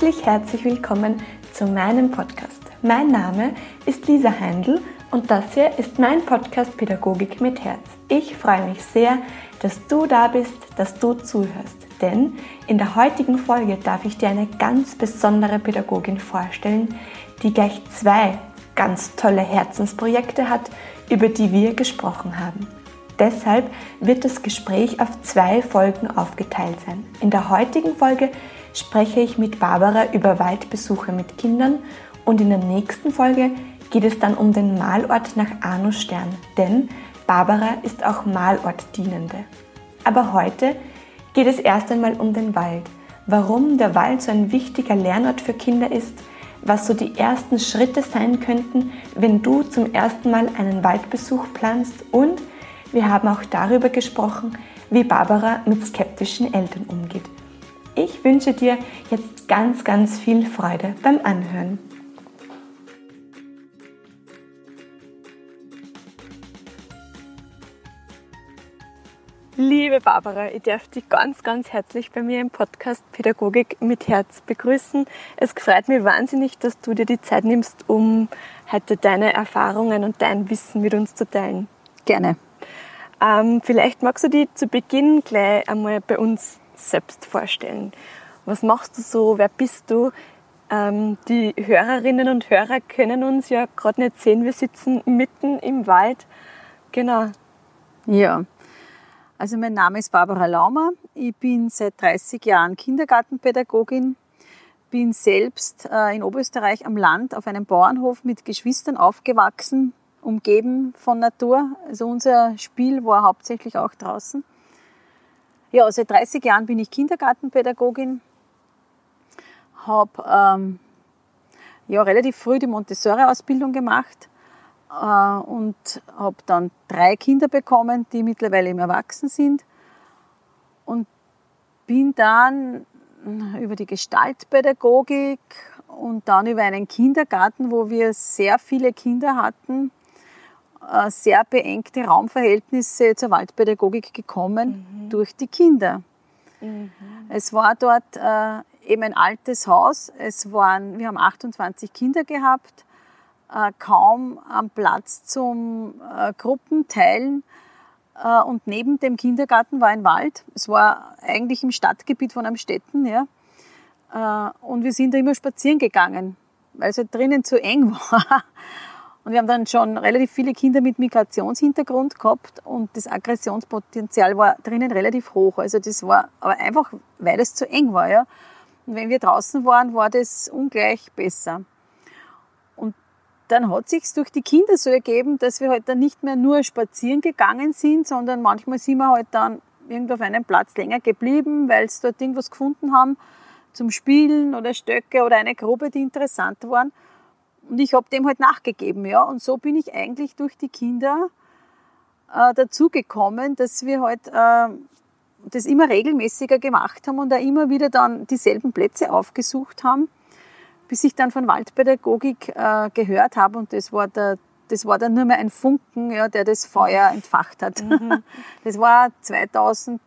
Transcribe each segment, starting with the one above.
Herzlich, herzlich willkommen zu meinem Podcast. Mein Name ist Lisa Heindl und das hier ist mein Podcast Pädagogik mit Herz. Ich freue mich sehr, dass du da bist, dass du zuhörst, denn in der heutigen Folge darf ich dir eine ganz besondere Pädagogin vorstellen, die gleich zwei ganz tolle Herzensprojekte hat, über die wir gesprochen haben. Deshalb wird das Gespräch auf zwei Folgen aufgeteilt sein. In der heutigen Folge spreche ich mit Barbara über Waldbesuche mit Kindern und in der nächsten Folge geht es dann um den Malort nach Arno Stern, denn Barbara ist auch Malortdienende. Aber heute geht es erst einmal um den Wald, warum der Wald so ein wichtiger Lernort für Kinder ist, was so die ersten Schritte sein könnten, wenn du zum ersten Mal einen Waldbesuch planst und wir haben auch darüber gesprochen, wie Barbara mit skeptischen Eltern umgeht. Ich wünsche dir jetzt ganz, ganz viel Freude beim Anhören. Liebe Barbara, ich darf dich ganz, ganz herzlich bei mir im Podcast Pädagogik mit Herz begrüßen. Es freut mich wahnsinnig, dass du dir die Zeit nimmst, um heute deine Erfahrungen und dein Wissen mit uns zu teilen. Gerne. Ähm, vielleicht magst du dich zu Beginn gleich einmal bei uns selbst vorstellen. Was machst du so? Wer bist du? Ähm, die Hörerinnen und Hörer können uns ja gerade nicht sehen. Wir sitzen mitten im Wald. Genau. Ja. Also mein Name ist Barbara Laumer. Ich bin seit 30 Jahren Kindergartenpädagogin. Bin selbst äh, in Oberösterreich am Land auf einem Bauernhof mit Geschwistern aufgewachsen, umgeben von Natur. Also unser Spiel war hauptsächlich auch draußen. Ja, seit 30 Jahren bin ich Kindergartenpädagogin, habe ähm, ja, relativ früh die Montessori-Ausbildung gemacht äh, und habe dann drei Kinder bekommen, die mittlerweile im Erwachsen sind. Und bin dann über die Gestaltpädagogik und dann über einen Kindergarten, wo wir sehr viele Kinder hatten, sehr beengte Raumverhältnisse zur Waldpädagogik gekommen mhm. durch die Kinder. Mhm. Es war dort äh, eben ein altes Haus. Es waren, wir haben 28 Kinder gehabt, äh, kaum am Platz zum äh, Gruppenteilen. Äh, und neben dem Kindergarten war ein Wald. Es war eigentlich im Stadtgebiet von Amstetten. Ja. Äh, und wir sind da immer spazieren gegangen, weil es halt drinnen zu eng war. Und wir haben dann schon relativ viele Kinder mit Migrationshintergrund gehabt und das Aggressionspotenzial war drinnen relativ hoch. Also das war aber einfach, weil es zu eng war. Ja. Und wenn wir draußen waren, war das ungleich besser. Und dann hat sich's durch die Kinder so ergeben, dass wir halt dann nicht mehr nur spazieren gegangen sind, sondern manchmal sind wir halt dann irgendwo auf einem Platz länger geblieben, weil sie dort irgendwas gefunden haben zum Spielen oder Stöcke oder eine Gruppe, die interessant waren. Und ich habe dem halt nachgegeben, ja. Und so bin ich eigentlich durch die Kinder äh, dazu gekommen, dass wir halt äh, das immer regelmäßiger gemacht haben und da immer wieder dann dieselben Plätze aufgesucht haben, bis ich dann von Waldpädagogik äh, gehört habe und das war der das war dann nur mehr ein Funken, ja, der das Feuer entfacht hat. Mhm. Das war 2003,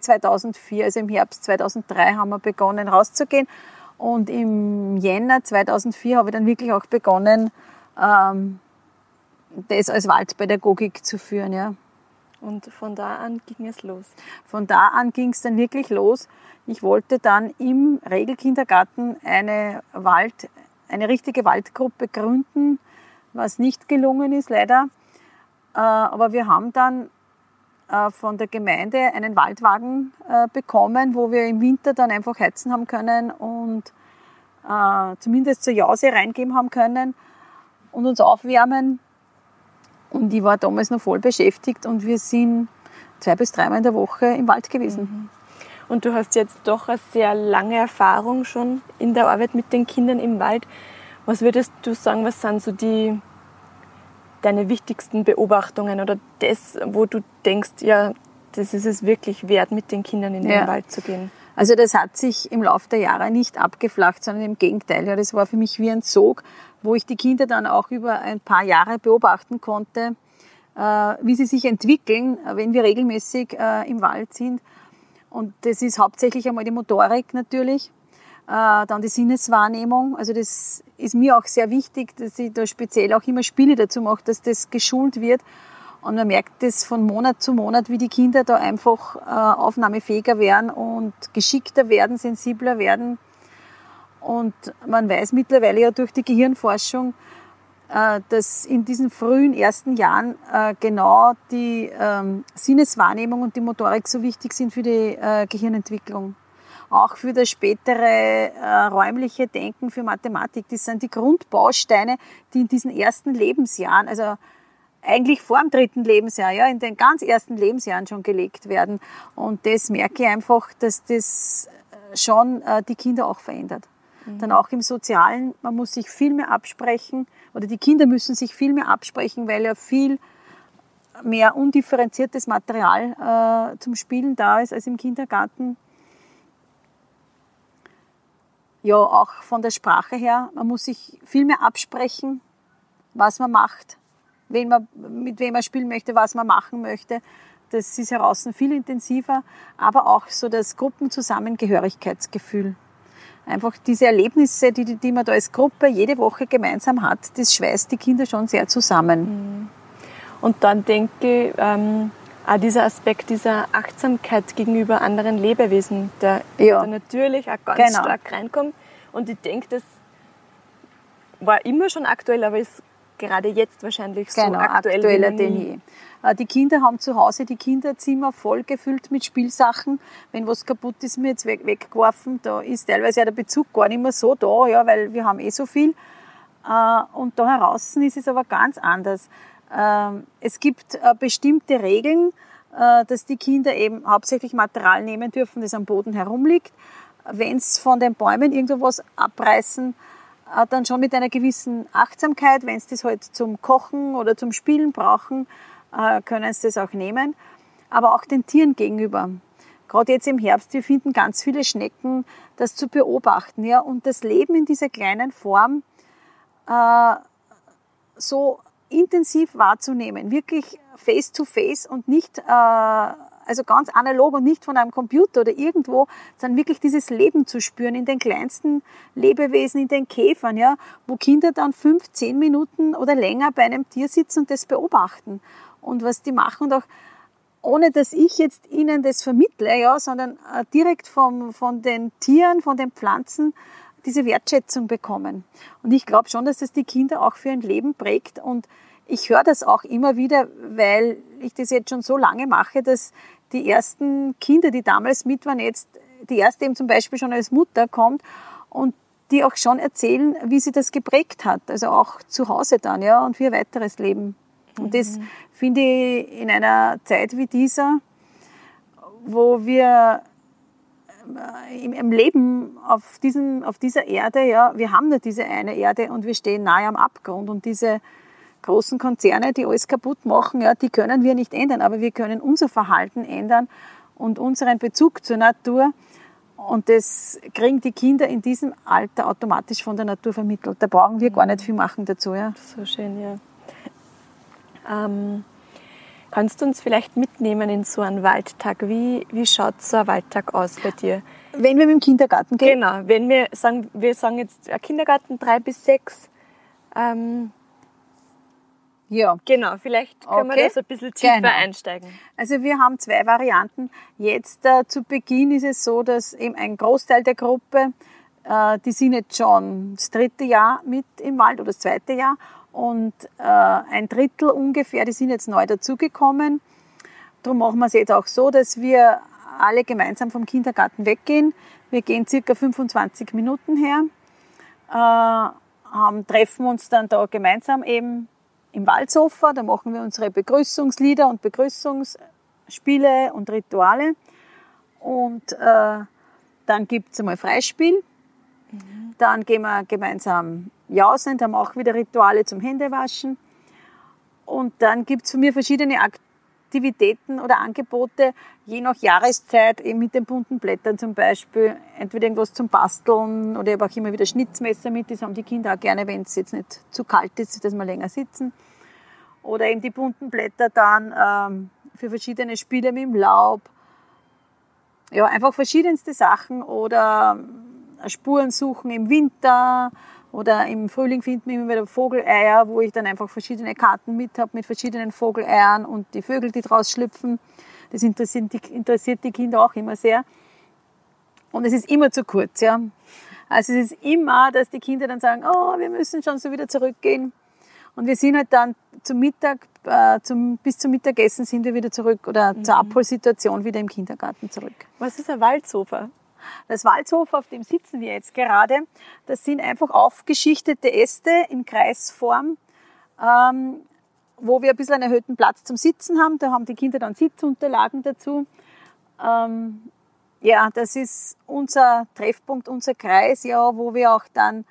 2004, also im Herbst 2003 haben wir begonnen rauszugehen und im Jänner 2004 habe ich dann wirklich auch begonnen, ähm, das als Waldpädagogik zu führen. Ja. Und von da an ging es los? Von da an ging es dann wirklich los. Ich wollte dann im Regelkindergarten eine Wald, eine richtige Waldgruppe gründen, was nicht gelungen ist leider. Äh, aber wir haben dann von der Gemeinde einen Waldwagen äh, bekommen, wo wir im Winter dann einfach heizen haben können und äh, zumindest zur Jause reingeben haben können und uns aufwärmen. Und ich war damals noch voll beschäftigt und wir sind zwei bis dreimal in der Woche im Wald gewesen. Mhm. Und du hast jetzt doch eine sehr lange Erfahrung schon in der Arbeit mit den Kindern im Wald. Was würdest du sagen, was sind so die deine wichtigsten Beobachtungen oder das, wo du denkst, ja, das ist es wirklich wert, mit den Kindern in den Wald zu gehen? Also das hat sich im Laufe der Jahre nicht abgeflacht, sondern im Gegenteil. Ja, das war für mich wie ein Sog, wo ich die Kinder dann auch über ein paar Jahre beobachten konnte, äh, wie sie sich entwickeln, wenn wir regelmäßig äh, im Wald sind. Und das ist hauptsächlich einmal die Motorik natürlich. Äh, dann die Sinneswahrnehmung. Also das ist mir auch sehr wichtig, dass ich da speziell auch immer Spiele dazu mache, dass das geschult wird. Und man merkt das von Monat zu Monat, wie die Kinder da einfach äh, aufnahmefähiger werden und geschickter werden, sensibler werden. Und man weiß mittlerweile ja durch die Gehirnforschung, äh, dass in diesen frühen ersten Jahren genau die ähm, Sinneswahrnehmung und die Motorik so wichtig sind für die Gehirnentwicklung auch für das spätere äh, räumliche Denken, für Mathematik. Das sind die Grundbausteine, die in diesen ersten Lebensjahren, also eigentlich vor dem dritten Lebensjahr, ja, in den ganz ersten Lebensjahren schon gelegt werden. Und das merke ich einfach, dass das äh, schon äh, die Kinder auch verändert. Mhm. Dann auch im Sozialen, man muss sich viel mehr absprechen oder die Kinder müssen sich viel mehr absprechen, weil ja viel mehr undifferenziertes Material äh, zum Spielen da ist als im Kindergarten. Ja auch von der Sprache her, man muss sich viel mehr absprechen, was man macht, wen man, mit wem man spielen möchte, was man machen möchte. Das ist heraus viel intensiver, aber auch so das Gruppenzusammengehörigkeitsgefühl. Einfach diese Erlebnisse, die, die man da als Gruppe jede Woche gemeinsam hat, das schweißt die Kinder schon sehr zusammen. Mhm. Und dann denke ich, ähm, auch dieser Aspekt dieser Achtsamkeit gegenüber anderen Lebewesen, der, ja. der natürlich auch ganz genau. stark reinkommt. Und ich denke, das war immer schon aktuell, aber ist gerade jetzt wahrscheinlich so genau, aktuell aktueller denn je. Äh, die Kinder haben zu Hause die Kinderzimmer voll gefüllt mit Spielsachen. Wenn was kaputt ist, mir jetzt weg, weggeworfen. Da ist teilweise ja der Bezug gar nicht mehr so da, ja, weil wir haben eh so viel. Äh, und da heraus ist es aber ganz anders. Ähm, es gibt äh, bestimmte Regeln, äh, dass die Kinder eben hauptsächlich Material nehmen dürfen, das am Boden herumliegt. Wenn es von den Bäumen irgendwo was abreißen, äh, dann schon mit einer gewissen Achtsamkeit. Wenn sie das halt zum Kochen oder zum Spielen brauchen, können sie das auch nehmen. Aber auch den Tieren gegenüber. Gerade jetzt im Herbst, wir finden ganz viele Schnecken, das zu beobachten. Ja, und das Leben in dieser kleinen Form so intensiv wahrzunehmen, wirklich face to face und nicht, äh, also ganz analog und nicht von einem Computer oder irgendwo, sondern wirklich dieses Leben zu spüren in den kleinsten Lebewesen, in den Käfern, ja, wo Kinder dann fünf, zehn Minuten oder länger bei einem Tier sitzen und das beobachten und was die machen und auch ohne dass ich jetzt ihnen das vermittle, ja, sondern äh, direkt vom, von den Tieren, von den Pflanzen diese Wertschätzung bekommen. Und ich glaube schon, dass das die Kinder auch für ein Leben prägt. Und ich höre das auch immer wieder, weil ich das jetzt schon so lange mache, dass die ersten Kinder, die damals mit waren, jetzt die erste eben zum Beispiel schon als Mutter kommt und die auch schon erzählen, wie sie das geprägt hat. Also auch zu Hause dann, ja, und für ihr weiteres Leben. Und das mhm. finde ich in einer Zeit wie dieser, wo wir äh, im, Leben auf, diesen, auf dieser Erde, ja, wir haben nur diese eine Erde und wir stehen nahe am Abgrund und diese großen Konzerne, die alles kaputt machen, ja, die können wir nicht ändern, aber wir können unser Verhalten ändern und unseren Bezug zur Natur. Und das kriegen die Kinder in diesem Alter automatisch von der Natur vermittelt. Da brauchen wir gar nicht viel machen dazu. Ja. So schön, ja. Ähm, Kannst du uns vielleicht mitnehmen in so einen Waldtag? Wie, wie schaut so ein Waldtag aus bei dir? Wenn wir mit dem Kindergarten gehen? Genau, wenn wir sagen, wir sagen jetzt Kindergarten drei bis sechs. Ähm, ja. Genau, vielleicht können okay. wir da so ein bisschen tiefer genau. einsteigen. Also wir haben zwei Varianten. Jetzt äh, zu Beginn ist es so, dass eben ein Großteil der Gruppe, äh, die sind jetzt schon das dritte Jahr mit im Wald oder das zweite Jahr und äh, ein Drittel ungefähr, die sind jetzt neu dazugekommen. Darum machen wir es jetzt auch so, dass wir alle gemeinsam vom Kindergarten weggehen. Wir gehen circa 25 Minuten her, äh, haben, treffen uns dann da gemeinsam eben im Waldsofa. Da machen wir unsere Begrüßungslieder und Begrüßungsspiele und Rituale. Und äh, dann gibt's einmal Freispiel. Mhm. Dann gehen wir gemeinsam jausen, haben auch wieder Rituale zum Händewaschen. Und dann gibt's von mir verschiedene Aktivitäten oder Angebote, je nach Jahreszeit, eben mit den bunten Blättern zum Beispiel. Entweder irgendwas zum Basteln oder ich habe auch immer wieder Schnitzmesser mit, das haben die Kinder auch gerne, wenn es jetzt nicht zu kalt ist, dass wir länger sitzen. Oder eben die bunten Blätter dann ähm, für verschiedene Spiele mit dem Laub. Ja, einfach verschiedenste Sachen oder Spuren suchen im Winter oder im Frühling finden wir immer wieder Vogeleier, wo ich dann einfach verschiedene Karten mit habe mit verschiedenen Vogeleiern und die Vögel, die draus schlüpfen. Das interessiert die, interessiert die Kinder auch immer sehr. Und es ist immer zu kurz, ja. Also es ist immer, dass die Kinder dann sagen, oh, wir müssen schon so wieder zurückgehen. Und wir sind halt dann zum Mittag, äh, zum, bis zum Mittagessen sind wir wieder zurück oder mhm. zur Abholsituation wieder im Kindergarten zurück. Was ist ein Waldsofa? Das Waldsofa, auf dem sitzen wir jetzt gerade, das sind einfach aufgeschichtete Äste in Kreisform, ähm, wo wir ein bisschen einen erhöhten Platz zum Sitzen haben. Da haben die Kinder dann Sitzunterlagen dazu. Ähm, ja, das ist unser Treffpunkt, unser Kreis, ja, wo wir auch dann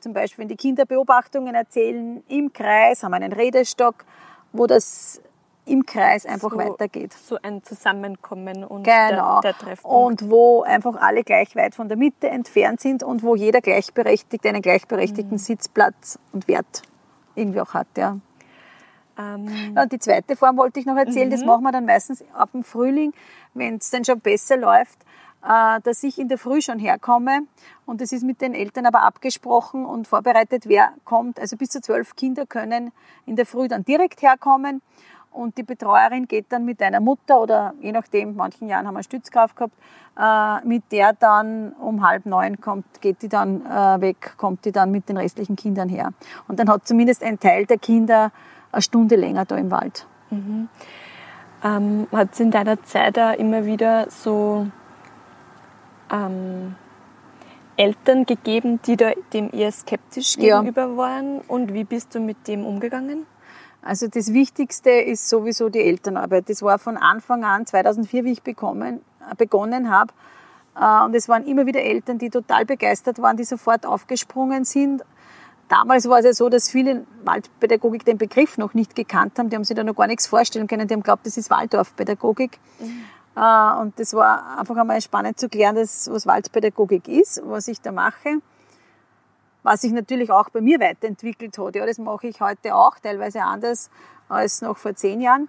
zum Beispiel, wenn die Kinder Beobachtungen erzählen, im Kreis haben wir einen Redestock, wo das im Kreis einfach so, weitergeht. So ein Zusammenkommen und genau. der, der Treffpunkt. Und wo einfach alle gleich weit von der Mitte entfernt sind und wo jeder gleichberechtigt einen gleichberechtigten mhm. Sitzplatz und Wert irgendwie auch hat. Ja. Ähm. Ja, und die zweite Form wollte ich noch erzählen, mhm. das machen wir dann meistens ab dem Frühling, wenn es dann schon besser läuft, äh, dass ich in der Früh schon herkomme und das ist mit den Eltern aber abgesprochen und vorbereitet, wer kommt. Also bis zu zwölf Kinder können in der Früh dann direkt herkommen und die Betreuerin geht dann mit einer Mutter oder je nachdem, in manchen Jahren haben wir Stützkraft gehabt, äh, mit der dann um halb neun kommt, geht die dann äh, weg, kommt die dann mit den restlichen Kindern her. Und dann hat zumindest ein Teil der Kinder eine Stunde länger da im Wald. Mhm. Ähm, hat es in deiner Zeit da immer wieder so ähm, Eltern gegeben, die da dem eher skeptisch gegenüber ja. waren? Und wie bist du mit dem umgegangen? Also das Wichtigste ist sowieso die Elternarbeit. Das war von Anfang an, 2004, wie ich bekommen, begonnen habe. Äh, und es waren immer wieder Eltern, die total begeistert waren, die sofort aufgesprungen sind. Damals war es ja so, dass viele Waldpädagogik den Begriff noch nicht gekannt haben. Die haben sich da noch gar nichts vorstellen können. Die haben geglaubt, das ist Waldorfpädagogik. Mhm. Und das war einfach einmal spannend zu klären, dass, was Waldpädagogik ist, was ich da mache. Was sich natürlich auch bei mir weiterentwickelt hat. Ja, das mache ich heute auch, teilweise anders als noch vor zehn Jahren.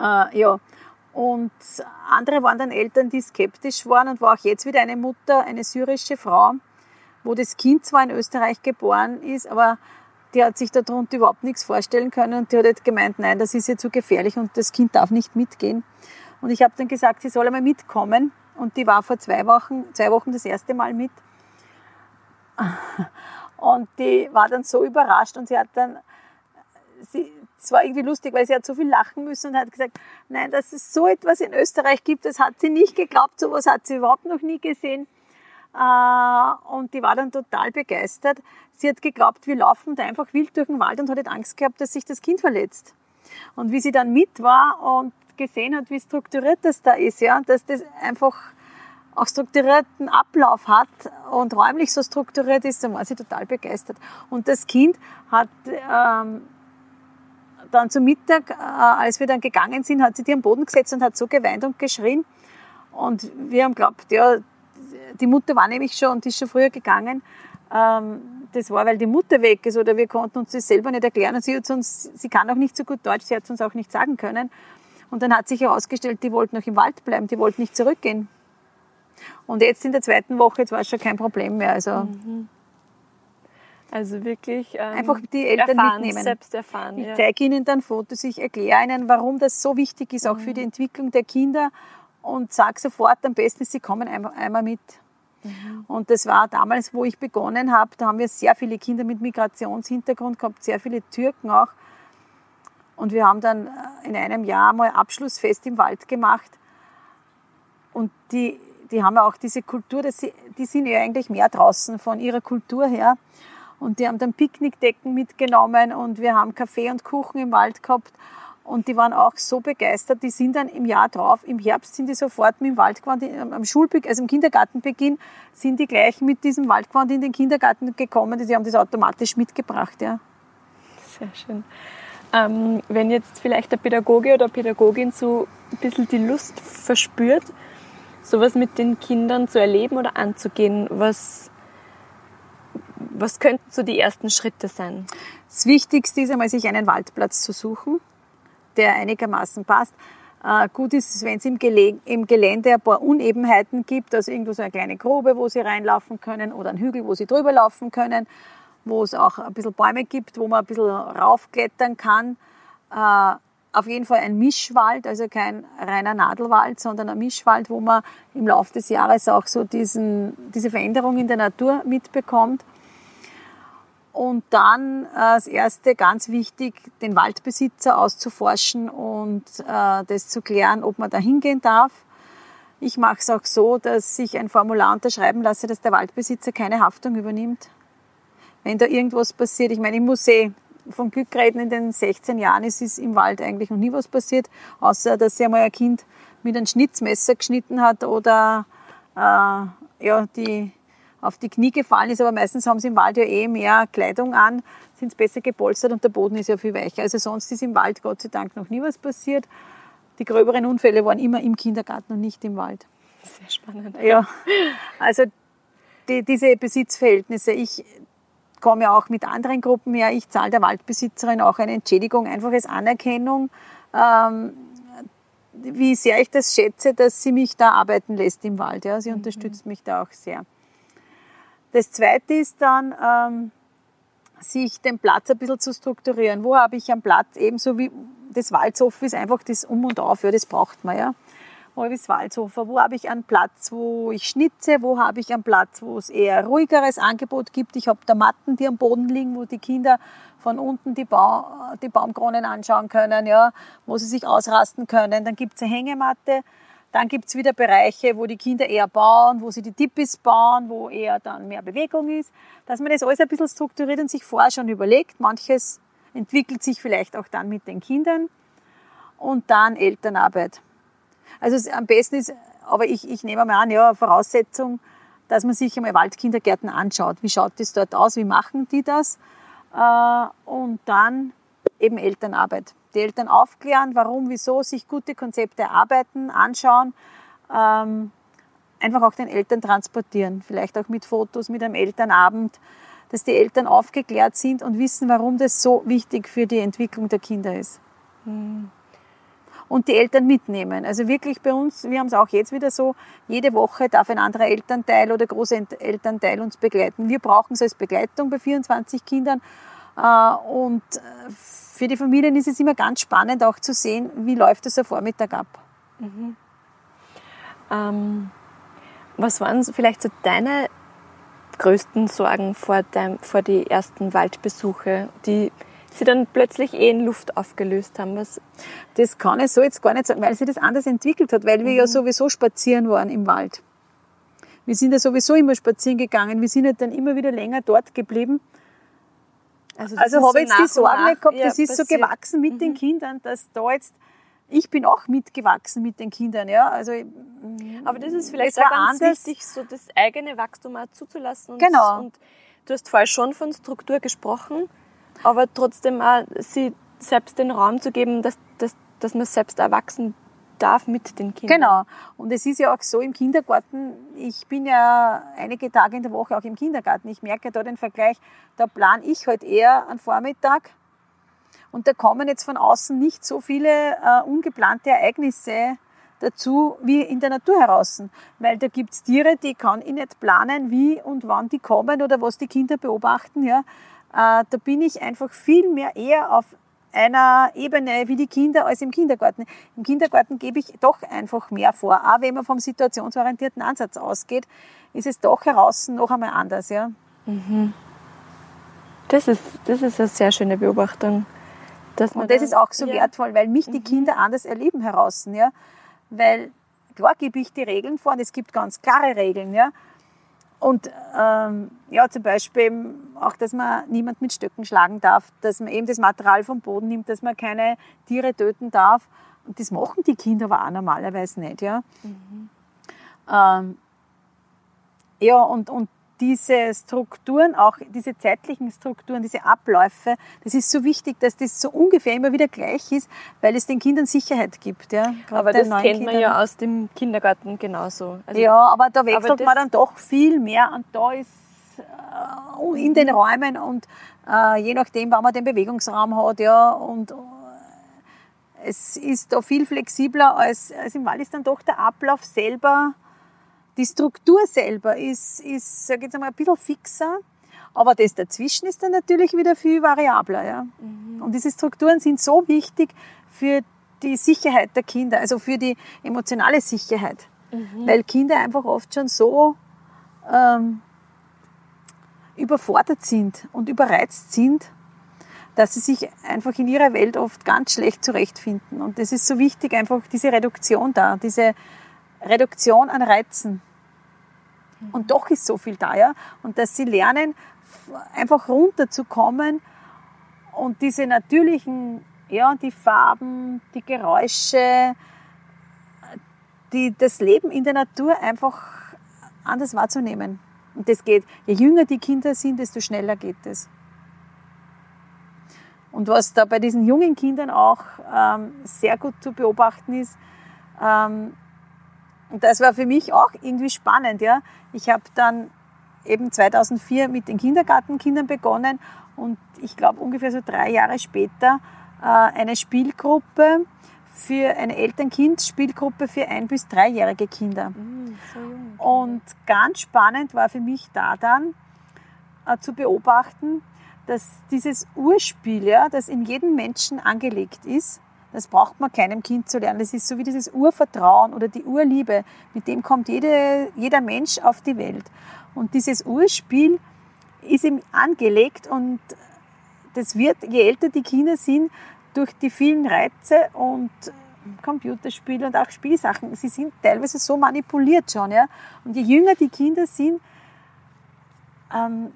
Äh, ja. Und andere waren dann Eltern, die skeptisch waren und war auch jetzt wieder eine Mutter, eine syrische Frau, wo das Kind zwar in Österreich geboren ist, aber die hat sich darunter überhaupt nichts vorstellen können und die hat halt gemeint, nein, das ist ihr zu gefährlich und das Kind darf nicht mitgehen. Und ich habe dann gesagt, sie soll einmal mitkommen. Und die war vor zwei Wochen, zwei Wochen das erste Mal mit. Und die war dann so überrascht und sie hat dann, sie, es war irgendwie lustig, weil sie hat so viel lachen müssen und hat gesagt, nein, dass es so etwas in Österreich gibt, das hat sie nicht geglaubt, sowas hat sie überhaupt noch nie gesehen. Äh, und die war dann total begeistert. Sie hat geglaubt, wir laufen da einfach wild durch den Wald und hat Angst gehabt, dass sich das Kind verletzt. Und wie sie dann mit war und gesehen hat, wie strukturiert das da ist, ja, dass das einfach auch strukturierten Ablauf hat und räumlich so strukturiert ist, dann war sie total begeistert. Und das Kind hat ähm, dann zum Mittag, äh, als wir dann gegangen sind, hat sie die am Boden gesetzt und hat so geweint und geschrien. Und wir haben geglaubt, ja, die Mutter war nämlich schon und ist schon früher gegangen. Ähm, das war, weil die Mutter weg ist oder wir konnten uns das selber nicht erklären und sie hat uns, sie kann auch nicht so gut Deutsch, sie hat es uns auch nicht sagen können. Und dann hat sich herausgestellt, die wollten noch im Wald bleiben, die wollten nicht zurückgehen. Und jetzt in der zweiten Woche, jetzt war es schon kein Problem mehr. Also, mhm. also wirklich ähm, einfach die Eltern erfahren, mitnehmen. Selbst erfahren. Ich ja. zeige ihnen dann Fotos, ich erkläre ihnen, warum das so wichtig ist, auch mhm. für die Entwicklung der Kinder und sage sofort, am besten sie kommen einmal mit. Mhm. Und das war damals, wo ich begonnen habe, da haben wir sehr viele Kinder mit Migrationshintergrund gehabt, sehr viele Türken auch. Und wir haben dann äh, in einem Jahr mal Abschlussfest im Wald gemacht. Und die, die haben ja auch diese Kultur, sie, die sind ja eigentlich mehr draußen von ihrer Kultur her. Und die haben dann Picknickdecken mitgenommen und wir haben Kaffee und Kuchen im Wald gehabt. Und die waren auch so begeistert, die sind dann im Jahr drauf, im Herbst sind die sofort mit dem Wald gewandt, am Schulbeginn, also im Kindergartenbeginn, sind die gleich mit diesem Waldgewand in den Kindergarten gekommen, die haben das automatisch mitgebracht, ja. Sehr schön. Ähm, wenn jetzt vielleicht der Pädagoge oder Pädagogin so ein bisschen die Lust verspürt, sowas mit den Kindern zu erleben oder anzugehen, was, was könnten so die ersten Schritte sein? Das Wichtigste ist einmal, sich einen Waldplatz zu suchen, der einigermaßen passt. Äh, gut ist es, wenn es im, Gelände ein paar Unebenheiten gibt, also irgendwo so eine kleine Grube, wo sie reinlaufen können oder ein Hügel, wo sie drüber laufen können, wo es auch ein bisschen Bäume gibt, wo man ein bisschen raufklettern kann. Auf jeden Fall ein Mischwald, also kein reiner Nadelwald, sondern ein Mischwald, wo man im Laufe des Jahres auch so diesen, diese Veränderung in der Natur mitbekommt. Und dann äh, das erste ganz wichtig, den Waldbesitzer auszuforschen und äh, das zu klären, ob man da hingehen darf. Ich mache es auch so, dass ich ein Formular unterschreiben lasse, dass der Waldbesitzer keine Haftung übernimmt. Wenn da irgendwas passiert, ich meine, ich muss eh von Glück reden, in den 16 Jahren ist es im Wald eigentlich noch nie was passiert, außer dass sich einmal ein Kind mit einem Schnitzmesser geschnitten hat oder äh, ja, die auf die Knie gefallen ist, aber meistens haben sie im Wald ja eh mehr Kleidung an, sind besser gepolstert und der Boden ist ja viel weicher. Also sonst ist im Wald Gott sei Dank noch nie was passiert. Die gröberen Unfälle waren immer im Kindergarten und nicht im Wald. Sehr spannend. Ja, also die, diese Besitzverhältnisse. Ich komme auch mit anderen Gruppen her. Ich zahle der Waldbesitzerin auch eine Entschädigung, einfach als Anerkennung, ähm, wie sehr ich das schätze, dass sie mich da arbeiten lässt im Wald. Ja, sie mhm. unterstützt mich da auch sehr. Das Zweite ist dann, ähm, sich den Platz ein bisschen zu strukturieren. Wo habe ich einen Platz? Ebenso wie das Waldshof ist einfach das Um und Auf, ja, das braucht man, ja. Waldshofer, wo habe ich einen Platz, wo ich schnitze, wo habe ich einen Platz, wo es eher ruhigeres Angebot gibt. Ich habe da Matten, die am Boden liegen, wo die Kinder von unten die, ba die Baumkronen anschauen können, ja, wo sie sich ausrasten können. Dann gibt es eine Hängematte, dann gibt's wieder Bereiche, wo die Kinder eher bauen, wo sie die Tippis bauen, wo eher dann mehr Bewegung ist. Dass man das alles ein bisschen strukturiert und sich vorher schon überlegt. Manches entwickelt sich vielleicht auch dann mit den Kindern. Und dann Elternarbeit. Also am besten ist, aber ich, ich nehme mal an, ja, Voraussetzung, dass man sich einmal Waldkindergärten anschaut. Wie schaut das dort aus? Wie machen die das? Äh, und dann eben Elternarbeit die Eltern aufklären, warum, wieso, sich gute Konzepte erarbeiten, anschauen, ähm, einfach auch den Eltern transportieren, vielleicht auch mit Fotos, mit einem Elternabend, dass die Eltern aufgeklärt sind und wissen, warum das so wichtig für die Entwicklung der Kinder ist. Mhm. Und die Eltern mitnehmen. Also wirklich bei uns, wir haben es auch jetzt wieder so, jede Woche darf ein anderer Elternteil oder Großelternteil uns begleiten. Wir brauchen es als Begleitung bei 24 Kindern. Äh, und für die Familien ist es immer ganz spannend auch zu sehen, wie läuft es am Vormittag ab. Mhm. Ähm, was waren vielleicht so deine größten Sorgen vor, dein, vor die ersten Waldbesuche, die sie dann plötzlich eh in Luft aufgelöst haben? Was das kann ich so jetzt gar nicht sagen, weil sich das anders entwickelt hat, weil wir mhm. ja sowieso spazieren waren im Wald. Wir sind ja sowieso immer spazieren gegangen. Wir sind ja dann immer wieder länger dort geblieben also, also habe so jetzt die Sorge nicht gehabt, das ist passiert. so gewachsen mit mhm. den Kindern, dass da jetzt ich bin auch mitgewachsen mit den Kindern, ja. Also, mhm. aber das ist vielleicht auch ganz anders. wichtig, so das eigene Wachstum auch zuzulassen. Und, genau. Und du hast vorher schon von Struktur gesprochen, aber trotzdem auch sie selbst den Raum zu geben, dass, dass, dass man selbst erwachsen darf mit den Kindern. Genau. Und es ist ja auch so im Kindergarten, ich bin ja einige Tage in der Woche auch im Kindergarten. Ich merke da den Vergleich, da plane ich halt eher einen Vormittag und da kommen jetzt von außen nicht so viele äh, ungeplante Ereignisse dazu wie in der Natur heraus. Weil da gibt's Tiere, die kann ich nicht planen, wie und wann die kommen oder was die Kinder beobachten. Ja. Äh, da bin ich einfach viel mehr eher auf einer Ebene wie die Kinder als im Kindergarten. Im Kindergarten gebe ich doch einfach mehr vor. Auch wenn man vom situationsorientierten Ansatz ausgeht, ist es doch heraus noch einmal anders. Ja. Mhm. Das, ist, das ist eine sehr schöne Beobachtung. Dass und das ist auch so ja. wertvoll, weil mich die mhm. Kinder anders erleben heraus. Ja. Weil klar gebe ich die Regeln vor und es gibt ganz klare Regeln. Ja. Und ähm, ja, zum Beispiel auch, dass man niemand mit Stöcken schlagen darf, dass man eben das Material vom Boden nimmt, dass man keine Tiere töten darf. Und das machen die Kinder aber auch normalerweise nicht. Ja, mhm. ähm, ja und, und diese Strukturen, auch diese zeitlichen Strukturen, diese Abläufe, das ist so wichtig, dass das so ungefähr immer wieder gleich ist, weil es den Kindern Sicherheit gibt. Ja? aber das kennt Kindern. man ja aus dem Kindergarten genauso. Also ja, aber da wechselt aber man dann doch viel mehr und da ist äh, in den Räumen und äh, je nachdem, wann man den Bewegungsraum hat, ja, und äh, es ist da viel flexibler als, als im Wald ist dann doch der Ablauf selber, die Struktur selber ist, ist sag ich jetzt einmal, ein bisschen fixer. Aber das dazwischen ist dann natürlich wieder viel variabler. Ja? Mhm. Und diese Strukturen sind so wichtig für die Sicherheit der Kinder, also für die emotionale Sicherheit. Mhm. Weil Kinder einfach oft schon so ähm, überfordert sind und überreizt sind, dass sie sich einfach in ihrer Welt oft ganz schlecht zurechtfinden. Und das ist so wichtig, einfach diese Reduktion da, diese Reduktion an Reizen. Und doch ist so viel da, ja. Und dass sie lernen, einfach runterzukommen und diese natürlichen, ja, die Farben, die Geräusche, die, das Leben in der Natur einfach anders wahrzunehmen. Und das geht, je jünger die Kinder sind, desto schneller geht es. Und was da bei diesen jungen Kindern auch ähm, sehr gut zu beobachten ist, ähm, und das war für mich auch irgendwie spannend, ja. Ich habe dann eben 2004 mit den Kindergartenkindern begonnen und ich glaube ungefähr so drei Jahre später äh, eine Spielgruppe für eine Eltern-Kind-Spielgruppe für ein- bis dreijährige Kinder. Mm, so. Und ganz spannend war für mich da dann äh, zu beobachten, dass dieses Urspiel, ja, das in jedem Menschen angelegt ist, das braucht man keinem Kind zu lernen. Das ist so wie dieses Urvertrauen oder die Urliebe. Mit dem kommt jede, jeder Mensch auf die Welt. Und dieses Urspiel ist ihm angelegt und das wird, je älter die Kinder sind, durch die vielen Reize und Computerspiele und auch Spielsachen, sie sind teilweise so manipuliert schon. Ja? Und je jünger die Kinder sind, ähm,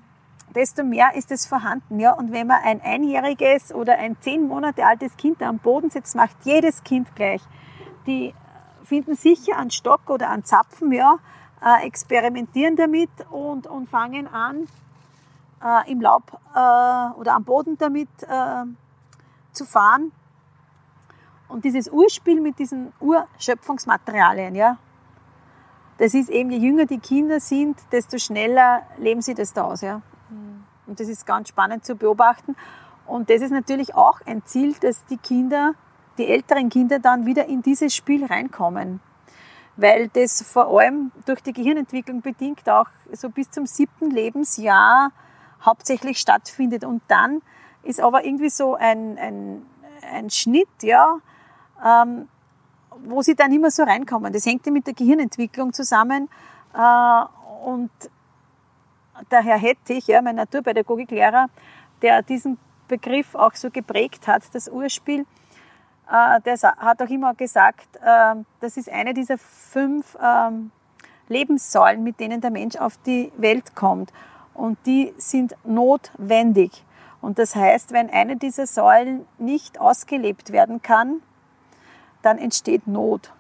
desto mehr ist es vorhanden. Ja? Und wenn man ein einjähriges oder ein zehn Monate altes Kind am Boden setzt, macht jedes Kind gleich. Die finden sicher an Stock oder an Zapfen, ja, äh, experimentieren damit und, und fangen an, äh, im Laub äh, oder am Boden damit äh, zu fahren. Und dieses Urspiel mit diesen Urschöpfungsmaterialien, ja, das ist eben, je jünger die Kinder sind, desto schneller leben sie das da aus. Ja. Und das ist ganz spannend zu beobachten. Und das ist natürlich auch ein Ziel, dass die Kinder, die älteren Kinder dann wieder in dieses Spiel reinkommen. Weil das vor allem durch die Gehirnentwicklung bedingt auch so bis zum siebten Lebensjahr hauptsächlich stattfindet. Und dann ist aber irgendwie so ein, ein, ein Schnitt, ja, ähm, wo sie dann immer so reinkommen. Das hängt ja mit der Gehirnentwicklung zusammen. Äh, und der Herr Hettich, ja, mein Naturpädagogiklehrer, der diesen Begriff auch so geprägt hat, das Urspiel, äh, der hat auch immer gesagt, äh, das ist eine dieser fünf ähm, Lebenssäulen, mit denen der Mensch auf die Welt kommt. Und die sind notwendig. Und das heißt, wenn eine dieser Säulen nicht ausgelebt werden kann, dann entsteht Not.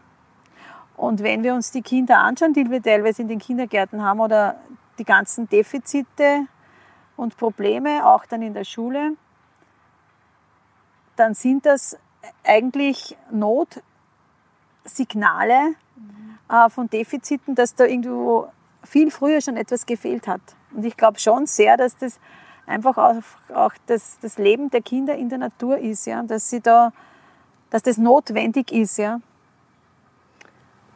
Und wenn wir uns die Kinder anschauen, die wir teilweise in den Kindergärten haben oder die ganzen Defizite und Probleme, auch dann in der Schule, dann sind das eigentlich Notsignale äh, von Defiziten, dass da irgendwo viel früher schon etwas gefehlt hat. Und ich glaube schon sehr, dass das einfach auch, auch das, das Leben der Kinder in der Natur ist, ja, dass sie da, dass das notwendig ist, ja.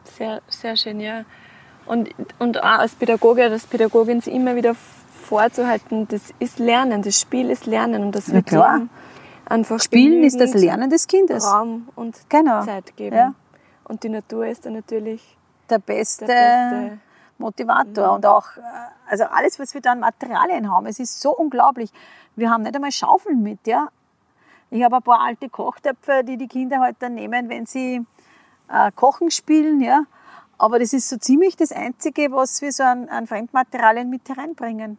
Sehr, sehr schön, ja. Und, und auch als Pädagoge oder als Pädagogin sich immer wieder vorzuhalten, das ist Lernen, das Spiel ist Lernen und das wird ja, einfach Spielen ist das Lernen des Kindes. Raum und genau. Zeit geben. Ja. Und die Natur ist dann natürlich der beste, der beste Motivator mhm. und auch, äh, also alles, was wir da an Materialien haben, es ist so unglaublich. Wir haben nicht einmal Schaufeln mit, ja. Ich habe ein paar alte Kochtöpfe, die die Kinder heute halt dann nehmen, wenn sie äh, Kochen spielen, ja. Aber das ist so ziemlich das Einzige, was wir so an, an Fremdmaterialien mit hereinbringen.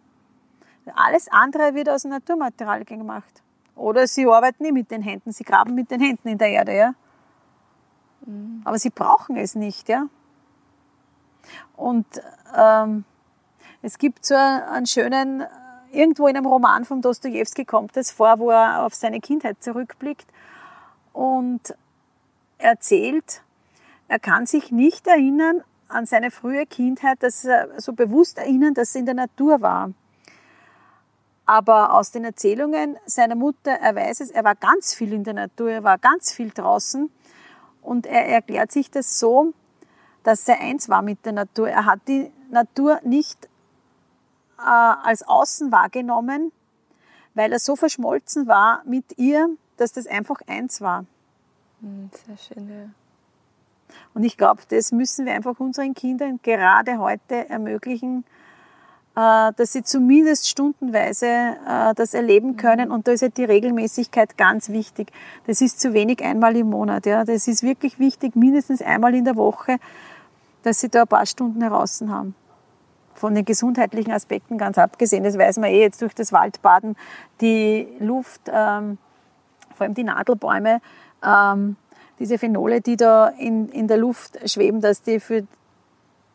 Alles andere wird aus Naturmaterial gemacht. Oder sie arbeiten nicht mit den Händen, sie graben mit den Händen in der Erde, ja. Mhm. Aber sie brauchen es nicht, ja. Und ähm, es gibt so einen schönen, irgendwo in einem Roman von Dostoevsky kommt es vor, wo er auf seine Kindheit zurückblickt und erzählt, er kann sich nicht erinnern an seine frühe Kindheit, dass er so bewusst erinnern, dass er in der Natur war. Aber aus den Erzählungen seiner Mutter, er weiß es, er war ganz viel in der Natur, er war ganz viel draußen. Und er erklärt sich das so, dass er eins war mit der Natur. Er hat die Natur nicht äh, als Außen wahrgenommen, weil er so verschmolzen war mit ihr, dass das einfach eins war. Hm, sehr schön, ja. Und ich glaube, das müssen wir einfach unseren Kindern gerade heute ermöglichen, äh, dass sie zumindest stundenweise äh, das erleben können. Mhm. Und da ist ja die Regelmäßigkeit ganz wichtig. Das ist zu wenig einmal im Monat. Ja. Das ist wirklich wichtig, mindestens einmal in der Woche, dass sie da ein paar Stunden heraus haben. Von den gesundheitlichen Aspekten ganz abgesehen. Das weiß man eh jetzt durch das Waldbaden. Die Luft, ähm, vor allem die Nadelbäume, ähm, diese Phenole, die da in, in der Luft schweben, dass die für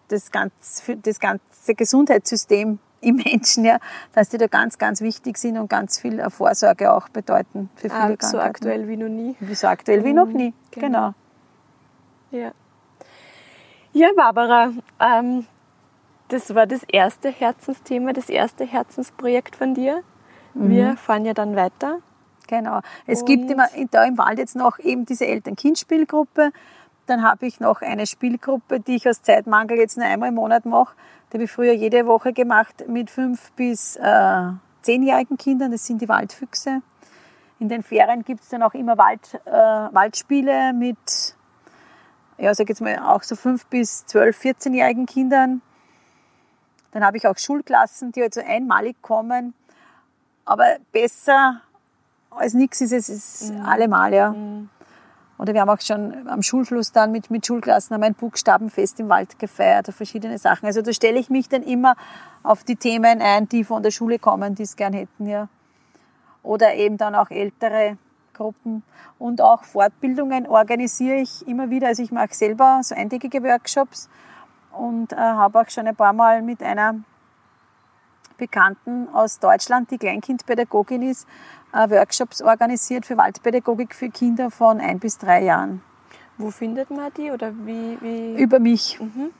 das, ganz, für das ganze Gesundheitssystem im Menschen, ja, dass die da ganz, ganz wichtig sind und ganz viel Vorsorge auch bedeuten für viele ah, So aktuell wie noch nie. So aktuell wie noch nie, genau. genau. Ja. Ja, Barbara, ähm, das war das erste Herzensthema, das erste Herzensprojekt von dir. Mhm. Wir fahren ja dann weiter. Genau. Es und gibt immer da im Wald jetzt noch eben diese Eltern-Kind-Spielgruppe. Dann habe ich noch eine Spielgruppe, die ich aus Zeitmangel jetzt nur einmal im Monat mache. Die habe ich früher jede Woche gemacht mit fünf bis äh, zehnjährigen Kindern. Das sind die Waldfüchse. In den Ferien gibt es dann auch immer Wald, äh, Waldspiele mit, ja, sag jetzt mal, auch so fünf bis zwölf, 14-jährigen Kindern. Dann habe ich auch Schulklassen, die also einmalig kommen. Aber besser als nichts ist es ist mhm. allemal, ja. Mhm. Oder wir haben auch schon am Schulschluss dann mit, mit Schulklassen haben ein Buchstabenfest im Wald gefeiert, verschiedene Sachen. Also da stelle ich mich dann immer auf die Themen ein, die von der Schule kommen, die es gern hätten, ja. Oder eben dann auch ältere Gruppen. Und auch Fortbildungen organisiere ich immer wieder. Also ich mache selber so eintägige Workshops und äh, habe auch schon ein paar Mal mit einer Bekannten aus Deutschland, die Kleinkindpädagogin ist, äh, Workshops organisiert für Waldpädagogik für Kinder von ein bis drei Jahren. Wo findet man die oder wie? wie? Über mich. Mhm.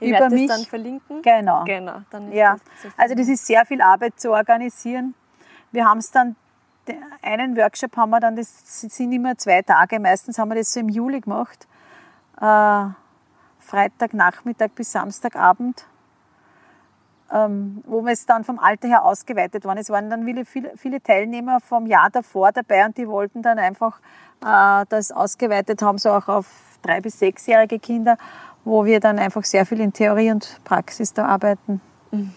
Ich Über mich. dann verlinken. Genau. genau dann ja. Das also das ist sehr viel Arbeit zu organisieren. Wir haben es dann, einen Workshop haben wir dann, das sind immer zwei Tage, meistens haben wir das so im Juli gemacht. Äh, Freitagnachmittag bis Samstagabend ähm, wo wir es dann vom Alter her ausgeweitet waren. Es waren dann viele, viele Teilnehmer vom Jahr davor dabei und die wollten dann einfach äh, das ausgeweitet haben, so auch auf drei- bis sechsjährige Kinder, wo wir dann einfach sehr viel in Theorie und Praxis da arbeiten. Mhm.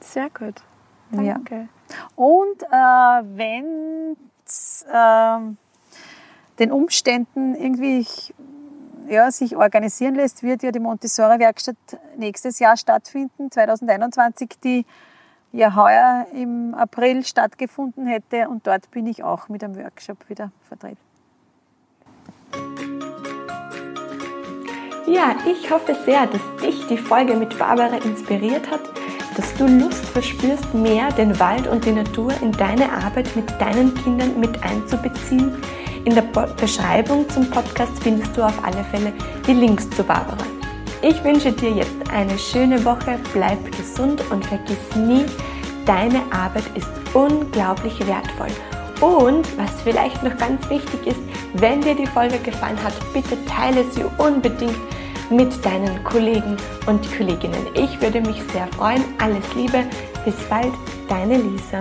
Sehr gut. Danke. Ja. Und äh, wenn äh, den Umständen irgendwie ja, sich organisieren lässt, wird ja die Montessori-Werkstatt nächstes Jahr stattfinden, 2021, die ja heuer im April stattgefunden hätte. Und dort bin ich auch mit einem Workshop wieder vertreten. Ja, ich hoffe sehr, dass dich die Folge mit Barbara inspiriert hat, dass du Lust verspürst, mehr den Wald und die Natur in deine Arbeit mit deinen Kindern mit einzubeziehen in der Beschreibung zum Podcast findest du auf alle Fälle die Links zu Barbara. Ich wünsche dir jetzt eine schöne Woche, bleib gesund und vergiss nie, deine Arbeit ist unglaublich wertvoll. Und was vielleicht noch ganz wichtig ist, wenn dir die Folge gefallen hat, bitte teile sie unbedingt mit deinen Kollegen und Kolleginnen. Ich würde mich sehr freuen. Alles Liebe, bis bald, deine Lisa.